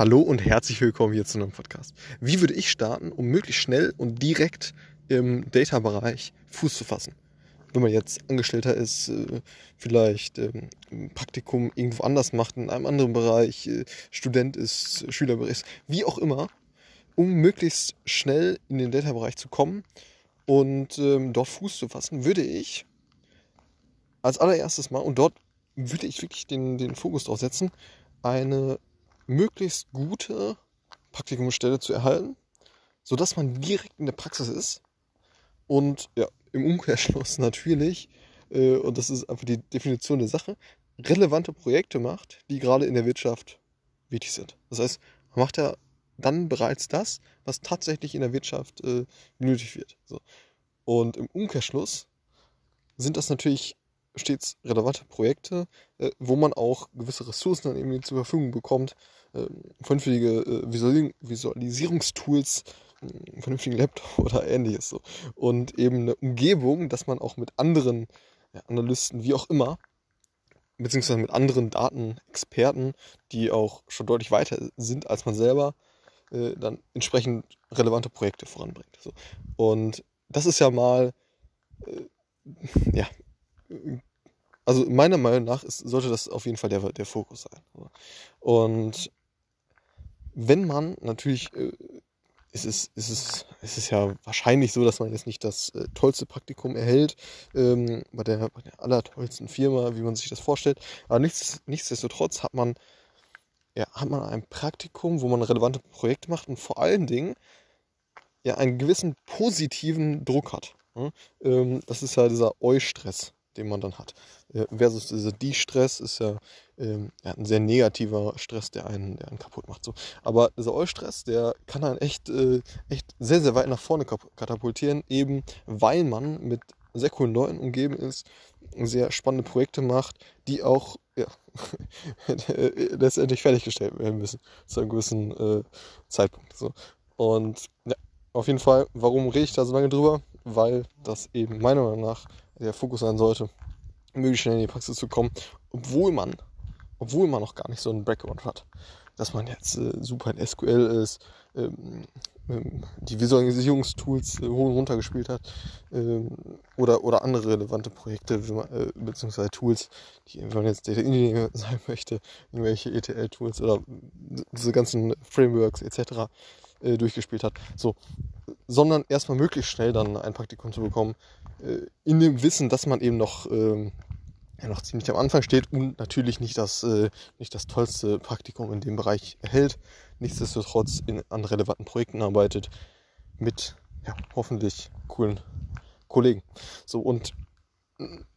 Hallo und herzlich willkommen hier zu einem Podcast. Wie würde ich starten, um möglichst schnell und direkt im Data-Bereich Fuß zu fassen? Wenn man jetzt Angestellter ist, äh, vielleicht ähm, ein Praktikum irgendwo anders macht, in einem anderen Bereich, äh, Student ist, Schüler ist, wie auch immer, um möglichst schnell in den Data-Bereich zu kommen und ähm, dort Fuß zu fassen, würde ich als allererstes mal, und dort würde ich wirklich den, den Fokus drauf setzen, eine möglichst gute Praktikumsstelle zu erhalten, sodass man direkt in der Praxis ist und ja, im Umkehrschluss natürlich, äh, und das ist einfach die Definition der Sache, relevante Projekte macht, die gerade in der Wirtschaft wichtig sind. Das heißt, man macht ja dann bereits das, was tatsächlich in der Wirtschaft äh, benötigt wird. So. Und im Umkehrschluss sind das natürlich stets relevante Projekte, äh, wo man auch gewisse Ressourcen dann irgendwie zur Verfügung bekommt, äh, vernünftige äh, Visualisierungstools, einen vernünftigen Laptop oder ähnliches. So. Und eben eine Umgebung, dass man auch mit anderen ja, Analysten, wie auch immer, beziehungsweise mit anderen Datenexperten, die auch schon deutlich weiter sind als man selber, äh, dann entsprechend relevante Projekte voranbringt. So. Und das ist ja mal, äh, ja, also meiner Meinung nach ist, sollte das auf jeden Fall der, der Fokus sein. Und wenn man natürlich, äh, es, ist, es, ist, es ist ja wahrscheinlich so, dass man jetzt nicht das äh, tollste Praktikum erhält, ähm, bei, der, bei der allertollsten Firma, wie man sich das vorstellt. Aber nichts, nichtsdestotrotz hat man, ja, hat man ein Praktikum, wo man relevante Projekte macht und vor allen Dingen ja, einen gewissen positiven Druck hat. Ne? Ähm, das ist ja dieser Eu-Stress den man dann hat. Äh, versus dieser Die-Stress ist ja, ähm, ja, ein sehr negativer Stress, der einen, der einen kaputt macht. So. Aber dieser Eu-Stress, der kann einen echt, äh, echt sehr, sehr weit nach vorne katapultieren, eben weil man mit sehr coolen Leuten umgeben ist, sehr spannende Projekte macht, die auch ja, letztendlich fertiggestellt werden müssen zu einem gewissen äh, Zeitpunkt. So. Und ja, auf jeden Fall, warum rede ich da so lange drüber? Weil das eben meiner Meinung nach der Fokus sein sollte, möglichst schnell in die Praxis zu kommen, obwohl man, obwohl man noch gar nicht so einen Background hat. Dass man jetzt äh, super in SQL ist, ähm, ähm, die Visualisierungstools äh, hoch und runter gespielt hat ähm, oder, oder andere relevante Projekte äh, beziehungsweise Tools, die, man jetzt Data Engineer sein möchte, irgendwelche ETL-Tools oder diese ganzen Frameworks etc. Äh, durchgespielt hat. So, sondern erstmal möglichst schnell dann ein Praktikum zu bekommen, äh, in dem Wissen, dass man eben noch, ähm, ja, noch ziemlich am Anfang steht und natürlich nicht das, äh, nicht das tollste Praktikum in dem Bereich erhält, nichtsdestotrotz in, an relevanten Projekten arbeitet, mit ja, hoffentlich coolen Kollegen. So und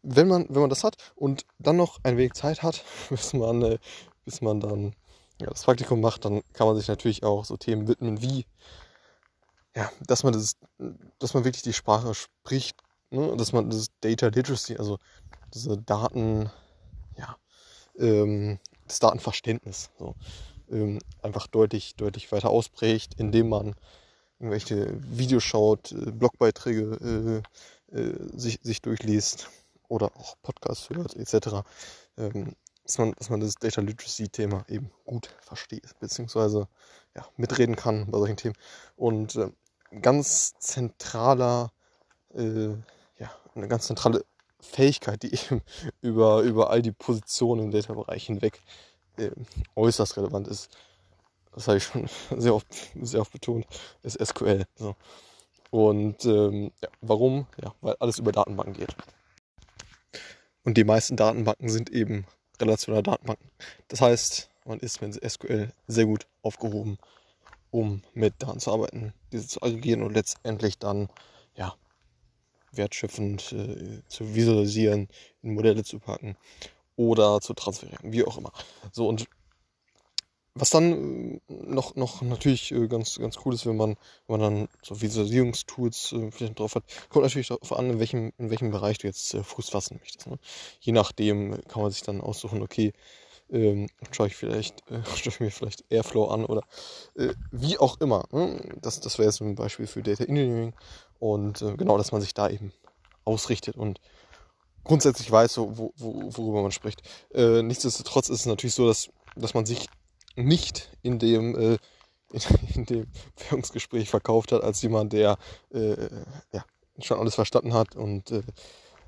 wenn man, wenn man das hat und dann noch ein wenig Zeit hat, bis man, äh, bis man dann das Praktikum macht, dann kann man sich natürlich auch so Themen widmen wie ja, dass man das, dass man wirklich die Sprache spricht, ne? dass man das Data Literacy, also diese Daten, ja, ähm, das Datenverständnis so, ähm, einfach deutlich, deutlich weiter ausprägt, indem man irgendwelche Videos schaut, äh, Blogbeiträge äh, äh, sich, sich durchliest oder auch Podcasts hört, etc. Ähm, dass man, dass man das Data Literacy Thema eben gut versteht, beziehungsweise ja, mitreden kann bei solchen Themen. Und äh, ganz zentraler, äh, ja, eine ganz zentrale Fähigkeit, die eben über, über all die Positionen im Data-Bereich hinweg äh, äußerst relevant ist. Das habe ich schon sehr oft, sehr oft betont, ist SQL. So. Und ähm, ja, warum? Ja, weil alles über Datenbanken geht. Und die meisten Datenbanken sind eben relationale Datenbanken. Das heißt, man ist mit SQL sehr gut aufgehoben um mit Daten zu arbeiten, diese zu aggregieren und letztendlich dann ja, wertschöpfend äh, zu visualisieren, in Modelle zu packen oder zu transferieren, wie auch immer. So und was dann äh, noch, noch natürlich äh, ganz, ganz cool ist, wenn man, wenn man dann so Visualisierungstools äh, vielleicht drauf hat, kommt natürlich darauf an, in welchem, in welchem Bereich du jetzt Fuß fassen möchtest. Ne? Je nachdem kann man sich dann aussuchen, okay, ähm, schaue ich vielleicht, äh, ich mir vielleicht Airflow an oder äh, wie auch immer. Ne? Das, das wäre jetzt ein Beispiel für Data Engineering und äh, genau, dass man sich da eben ausrichtet und grundsätzlich weiß, wo, wo, worüber man spricht. Äh, nichtsdestotrotz ist es natürlich so, dass, dass man sich nicht in dem, äh, in, dem Währungsgespräch verkauft hat, als jemand, der äh, ja, schon alles verstanden hat und äh,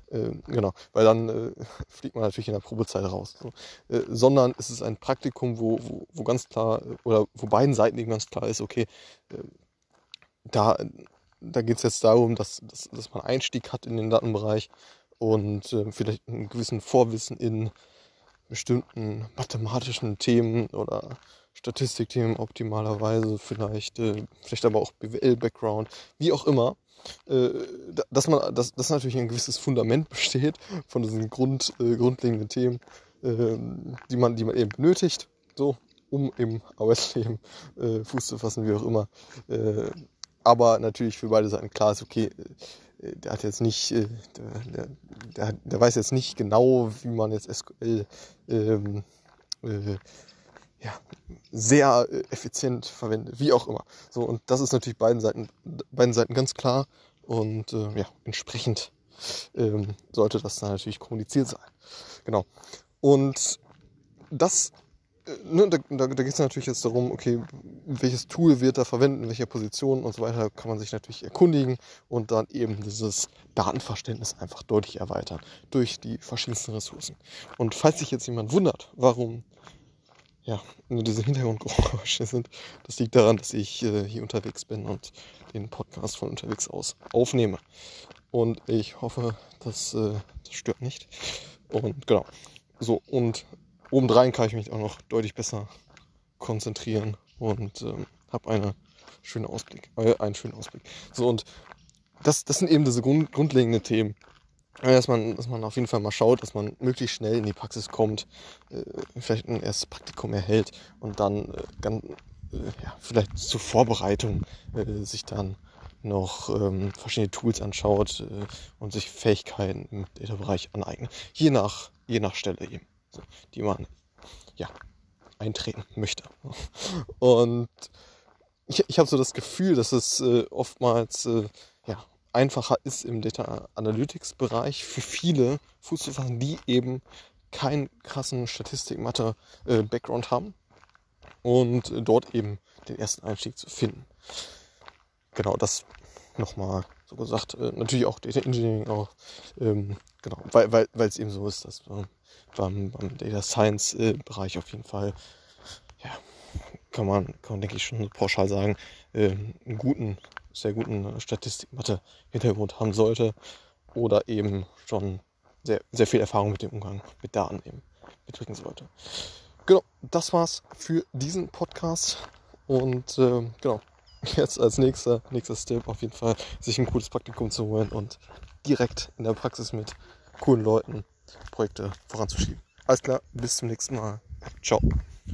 äh, genau, weil dann äh, fliegt man natürlich in der Probezeit raus. So. Äh, sondern es ist ein Praktikum, wo, wo, wo, ganz klar, oder wo beiden Seiten eben ganz klar ist, okay, da, da geht es jetzt darum, dass, dass, dass man Einstieg hat in den Datenbereich und vielleicht einen gewissen Vorwissen in bestimmten mathematischen Themen oder Statistikthemen optimalerweise, vielleicht, äh, vielleicht aber auch BWL-Background, wie auch immer. Äh, dass man, dass, dass natürlich ein gewisses Fundament besteht von diesen Grund, äh, grundlegenden Themen, äh, die man, die man eben benötigt, so, um im Arbeitsleben äh, Fuß zu fassen, wie auch immer. Äh, aber natürlich für beide Seiten klar ist, okay, der hat jetzt nicht, der, der, der, der, weiß jetzt nicht genau, wie man jetzt SQL ähm, ja, sehr äh, effizient verwendet, wie auch immer. So, und das ist natürlich beiden Seiten, beiden Seiten ganz klar und äh, ja, entsprechend ähm, sollte das dann natürlich kommuniziert sein. Genau. Und das, äh, ne, da, da, da geht es natürlich jetzt darum, okay, welches Tool wird da verwenden, in welcher Position und so weiter, kann man sich natürlich erkundigen und dann eben dieses Datenverständnis einfach deutlich erweitern durch die verschiedensten Ressourcen. Und falls sich jetzt jemand wundert, warum ja, nur diese Hintergrundgeräusche sind. Das liegt daran, dass ich äh, hier unterwegs bin und den Podcast von unterwegs aus aufnehme. Und ich hoffe, das, äh, das stört nicht. Und genau. So, und obendrein kann ich mich auch noch deutlich besser konzentrieren und ähm, habe eine schöne Ausblick, äh, einen schönen Ausblick. So, und das, das sind eben diese grund, grundlegenden Themen, dass man, dass man auf jeden Fall mal schaut, dass man möglichst schnell in die Praxis kommt, äh, vielleicht ein erstes Praktikum erhält und dann äh, ganz, äh, ja, vielleicht zur Vorbereitung äh, sich dann noch ähm, verschiedene Tools anschaut äh, und sich Fähigkeiten im Data-Bereich aneignet. Je nach, je nach Stelle eben, die man ja, eintreten möchte. Und ich, ich habe so das Gefühl, dass es äh, oftmals ja, einfacher ist im Data Analytics Bereich für viele Fuß zu fassen, die eben keinen krassen Statistik-Mathe-Background haben und dort eben den ersten Einstieg zu finden. Genau, das nochmal so gesagt. Äh, natürlich auch Data Engineering auch, ähm, genau, weil es eben so ist, dass ähm, beim, beim Data Science äh, auf jeden Fall, ja, kann man, kann man denke ich schon pauschal sagen, äh, einen guten sehr guten Statistik-Mathe-Hintergrund haben sollte oder eben schon sehr, sehr viel Erfahrung mit dem Umgang mit Daten eben mitbringen sollte. Genau, das war's für diesen Podcast und äh, genau, jetzt als nächster, nächster Step auf jeden Fall sich ein cooles Praktikum zu holen und direkt in der Praxis mit coolen Leuten Projekte voranzuschieben. Alles klar, bis zum nächsten Mal. Ciao.